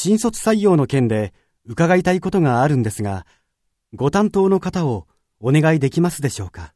新卒採用の件で伺いたいことがあるんですが、ご担当の方をお願いできますでしょうか？